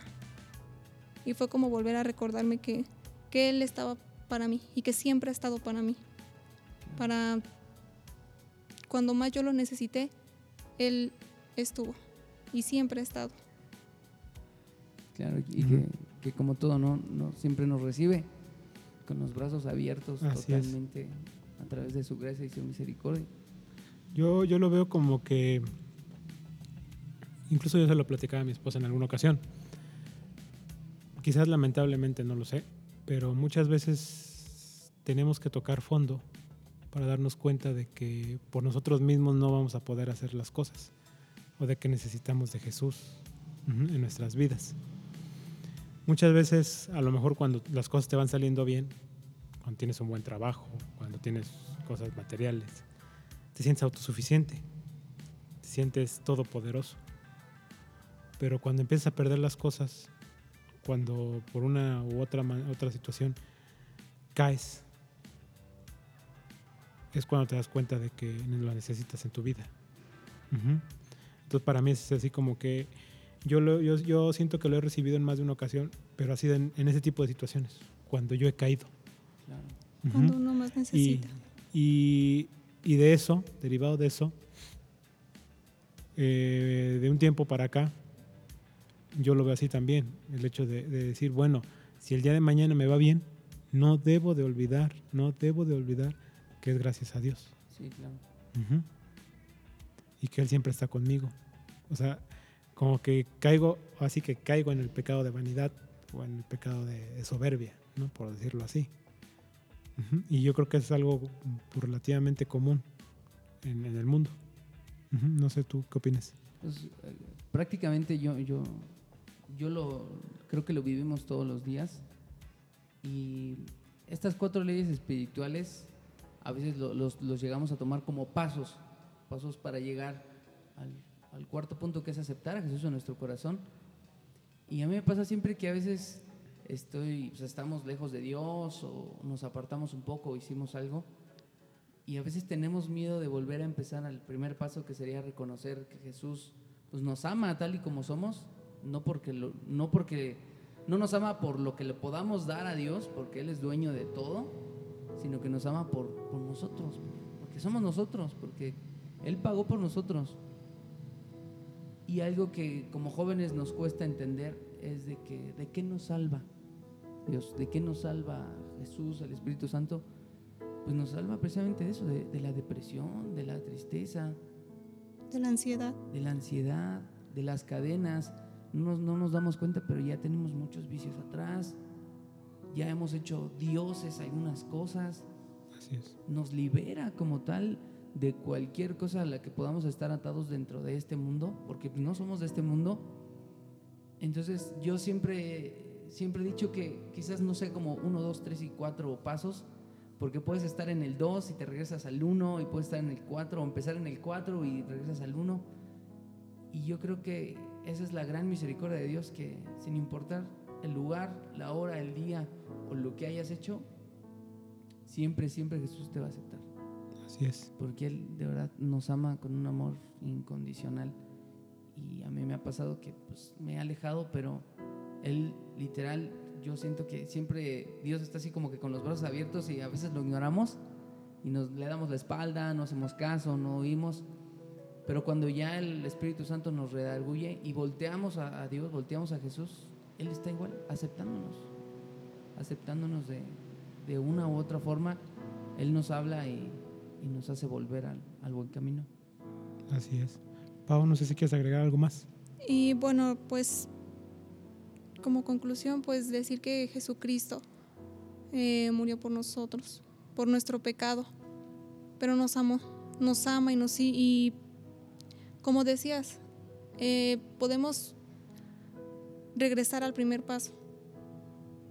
Y fue como volver a recordarme que, que Él estaba para mí y que siempre ha estado para mí. Para cuando más yo lo necesité, Él estuvo y siempre ha estado. Claro, y que, que como todo, ¿no? no siempre nos recibe con los brazos abiertos Así es. totalmente a través de su gracia y su misericordia. Yo, yo lo veo como que, incluso yo se lo platicaba a mi esposa en alguna ocasión, quizás lamentablemente no lo sé, pero muchas veces tenemos que tocar fondo para darnos cuenta de que por nosotros mismos no vamos a poder hacer las cosas o de que necesitamos de Jesús en nuestras vidas. Muchas veces, a lo mejor cuando las cosas te van saliendo bien, cuando tienes un buen trabajo, cuando tienes cosas materiales, te sientes autosuficiente, te sientes todopoderoso. Pero cuando empiezas a perder las cosas, cuando por una u otra, otra situación caes, es cuando te das cuenta de que lo necesitas en tu vida. Ujú. Entonces para mí es así como que yo, lo- yo, yo siento que lo he recibido en más de una ocasión, pero ha sido en, en ese tipo de situaciones, cuando yo he caído. Claro. Ujú. Cuando uno más Y, necesita. y, y de eso, derivado de eso, eh, de un tiempo para acá, yo lo veo así también, el hecho de, de decir, bueno, si el día de mañana me va bien, no debo de olvidar, no debo de olvidar que es gracias a Dios. Sí, claro. Y que Él siempre está conmigo. O sea, como que caigo, así que caigo en el pecado de vanidad o en el pecado de, soberbia, ¿no? Por decirlo así. Y yo creo que es algo relativamente común en, en el mundo. No sé tú qué opinas. Pues, eh, prácticamente yo, yo, yo lo creo que lo vivimos todos los días. Y estas cuatro leyes espirituales a veces lo- los, los llegamos a tomar como pasos, pasos para llegar al, al cuarto punto que es aceptar a Jesús en nuestro corazón. Y a mí me pasa siempre que a veces estoy, pues, estamos lejos de Dios o nos apartamos un poco o hicimos algo. Y a veces tenemos miedo de volver a empezar al primer paso que sería reconocer que Jesús pues, nos ama tal y como somos, no porque, lo- no porque no nos ama por lo que le podamos dar a Dios, porque Él es dueño de todo, sino que nos ama por, por nosotros, porque somos nosotros, porque Él pagó por nosotros. Y algo que como jóvenes nos cuesta entender es de que de qué nos salva Dios, de qué nos salva Jesús, el Espíritu Santo, pues nos salva precisamente de eso, de, de la depresión, de la tristeza, De la ansiedad. de la ansiedad, de las cadenas. No nos, no nos damos cuenta, pero ya tenemos muchos vicios atrás. Ya hemos hecho dioses algunas cosas. Así es. Nos libera como tal de cualquier cosa a la que podamos estar atados dentro de este mundo, porque no somos de este mundo. Entonces yo siempre, siempre he dicho que quizás no sé como uno, dos, tres y cuatro pasos, porque puedes estar en el 2 y te regresas al 1 y puedes estar en el 4 o empezar en el 4 y regresas al 1. Y yo creo que esa es la gran misericordia de Dios, que sin importar el lugar, la hora, el día o lo que hayas hecho, siempre, siempre Jesús te va a aceptar. Así es. Porque Él de verdad nos ama con un amor incondicional. Y a mí me ha pasado que pues, me he alejado, pero Él literal, yo siento que siempre Dios está así como que con los brazos abiertos y a veces lo ignoramos y nos le damos la espalda, no hacemos caso, no oímos. Pero cuando ya el Espíritu Santo nos redarguye y volteamos a, a Dios, volteamos a Jesús, Él está igual, aceptándonos, aceptándonos de, de una u otra forma. Él nos habla y, y nos hace volver al, al buen camino. Así es. Pau, no sé si quieres agregar algo más. Y bueno, pues como conclusión, pues decir que Jesucristo eh, murió por nosotros, por nuestro pecado, pero nos amó, nos ama y nos y, y como decías, eh, podemos regresar al primer paso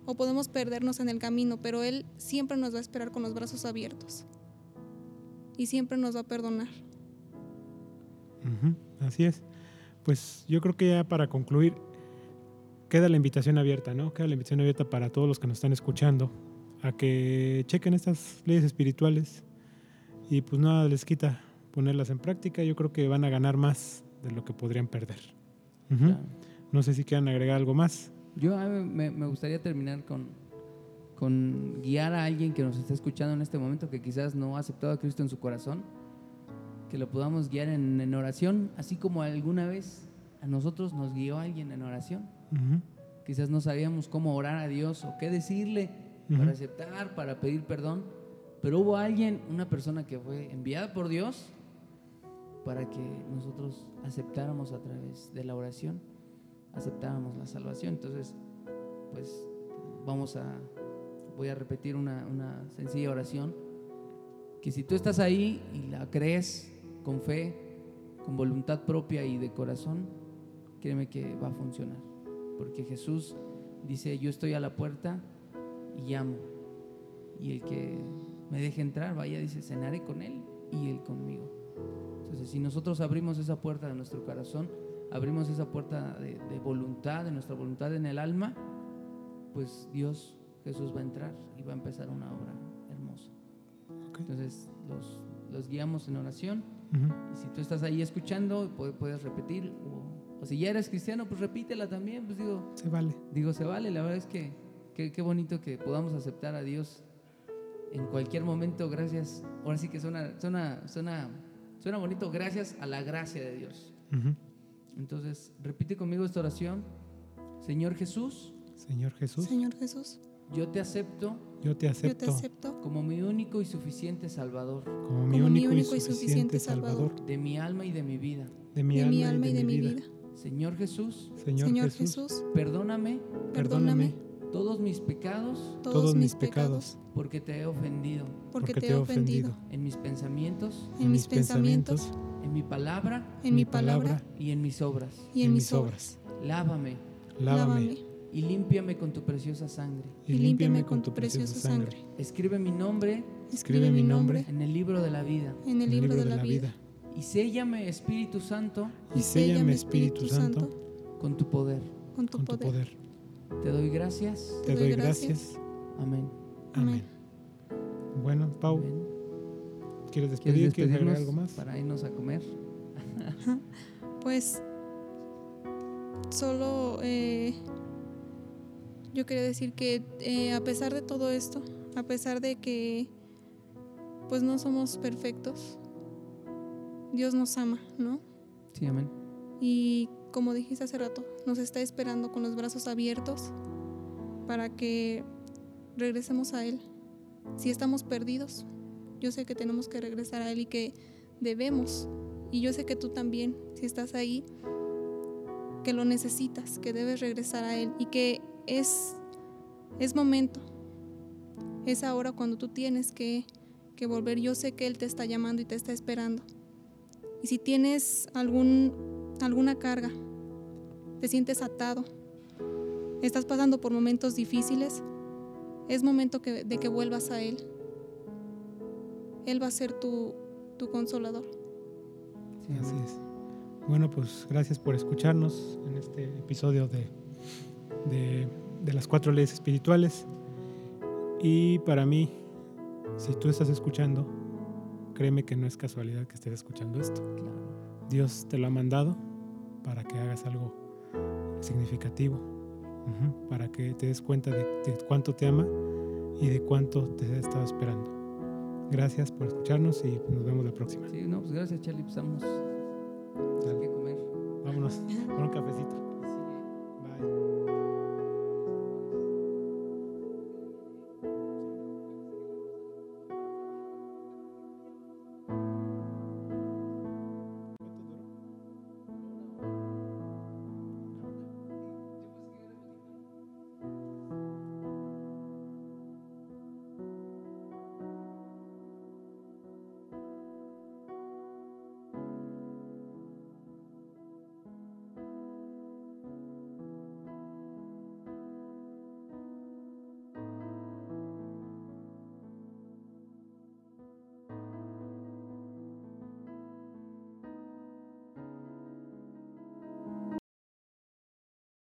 o podemos perdernos en el camino, pero Él siempre nos va a esperar con los brazos abiertos y siempre nos va a perdonar. Así es. Pues yo creo que ya para concluir, queda la invitación abierta, ¿no? Queda la invitación abierta para todos los que nos están escuchando a que chequen estas leyes espirituales y pues nada les quita ponerlas en práctica. Yo creo que van a ganar más de lo que podrían perder. Ujú. Claro. No sé si quieran agregar algo más. Yo me, me gustaría terminar con, con guiar a alguien que nos está escuchando en este momento que quizás no ha aceptado a Cristo en su corazón, que lo podamos guiar en, en oración, así como alguna vez a nosotros nos guió alguien en oración. Ujú, Quizás no sabíamos cómo orar a Dios o qué decirle Ujú. para aceptar, para pedir perdón, pero hubo alguien, una persona que fue enviada por Dios para que nosotros aceptáramos a través de la oración, aceptáramos la salvación. Entonces, pues vamos a, voy a repetir una, una sencilla oración, que si tú estás ahí y la crees con fe, con voluntad propia y de corazón, créeme que va a funcionar. Porque Jesús dice, yo estoy a la puerta y llamo. Y el que me deje entrar, vaya, dice, cenaré con él y él conmigo. Entonces, si nosotros abrimos esa puerta de nuestro corazón, abrimos esa puerta de, de voluntad, de nuestra voluntad en el alma, pues Dios, Jesús va a entrar y va a empezar una obra hermosa. Entonces, los, los guiamos en oración. Y si tú estás ahí escuchando, pu- puedes repetir. O, o si ya eres cristiano, pues repítela también. Pues digo, Se vale. digo, se vale. La verdad es que que- qué bonito que podamos aceptar a Dios en cualquier momento. Gracias. Ahora sí que suena, suena, suena, suena bonito. Gracias a la gracia de Dios. Entonces, repite conmigo esta oración. Señor Jesús, Señor Jesús, Señor Jesús, yo te acepto yo te yo acepto te acepto como mi único y suficiente Salvador como mi como mi único, único y y suficiente Salvador de mi alma y de mi vida. de mi, de alma, mi alma y de, mi vida. Señor Jesús, Señor, Señor Jesús, Jesús, perdóname perdóname todos mis pecados todos mis pecados, porque te he ofendido. Porque te he ofendido. en mis pensamientos, en mis pensamientos, en mi palabra en mi palabra. y en mis obras. y en mis obras. Lávame. Lávame. Y límpiame con tu preciosa sangre. y límpiame con tu preciosa sangre. Escribe mi nombre. Escribe mi nombre en el libro de la vida. en el libro de la vida. Y séllame, Espíritu Santo, Y séllame, Espíritu Santo, con tu poder. con tu con tu poder. Te doy gracias. Te doy gracias. Amén. Amén. Bueno, Pau, Amén. ¿quieres ¿Quieres despedir? ¿Quieres agregar algo más? para irnos a comer? Pues solo eh, yo quería decir que eh, a pesar de todo esto, a pesar de que pues no somos perfectos, Dios nos ama, ¿no? Sí, amén. Y como dijiste hace rato, nos está esperando con los brazos abiertos para que regresemos a Él. Si estamos perdidos, yo sé que tenemos que regresar a Él y que debemos. Y yo sé que tú también, si estás ahí, que lo necesitas, que debes regresar a Él y que es, es momento. Es ahora cuando tú tienes que, que volver. Yo sé que Él te está llamando y te está esperando. Y si tienes algún, alguna carga, te sientes atado, estás pasando por momentos difíciles, es momento que- de que vuelvas a Él. Él va a ser tu, tu consolador. Sí, Así es. Bueno, pues gracias por escucharnos en este episodio de, de, de las cuatro leyes espirituales. Y para mí, si tú estás escuchando, créeme que no es casualidad que estés escuchando esto. Claro. Dios te lo ha mandado para que hagas algo significativo, para que te des cuenta de, de cuánto te ama y de cuánto te ha estado esperando. Gracias por escucharnos y nos vemos la próxima. Sí, no, pues gracias, Charlie. Pues. Hay Sale. que comer. Vámonos con un cafecito.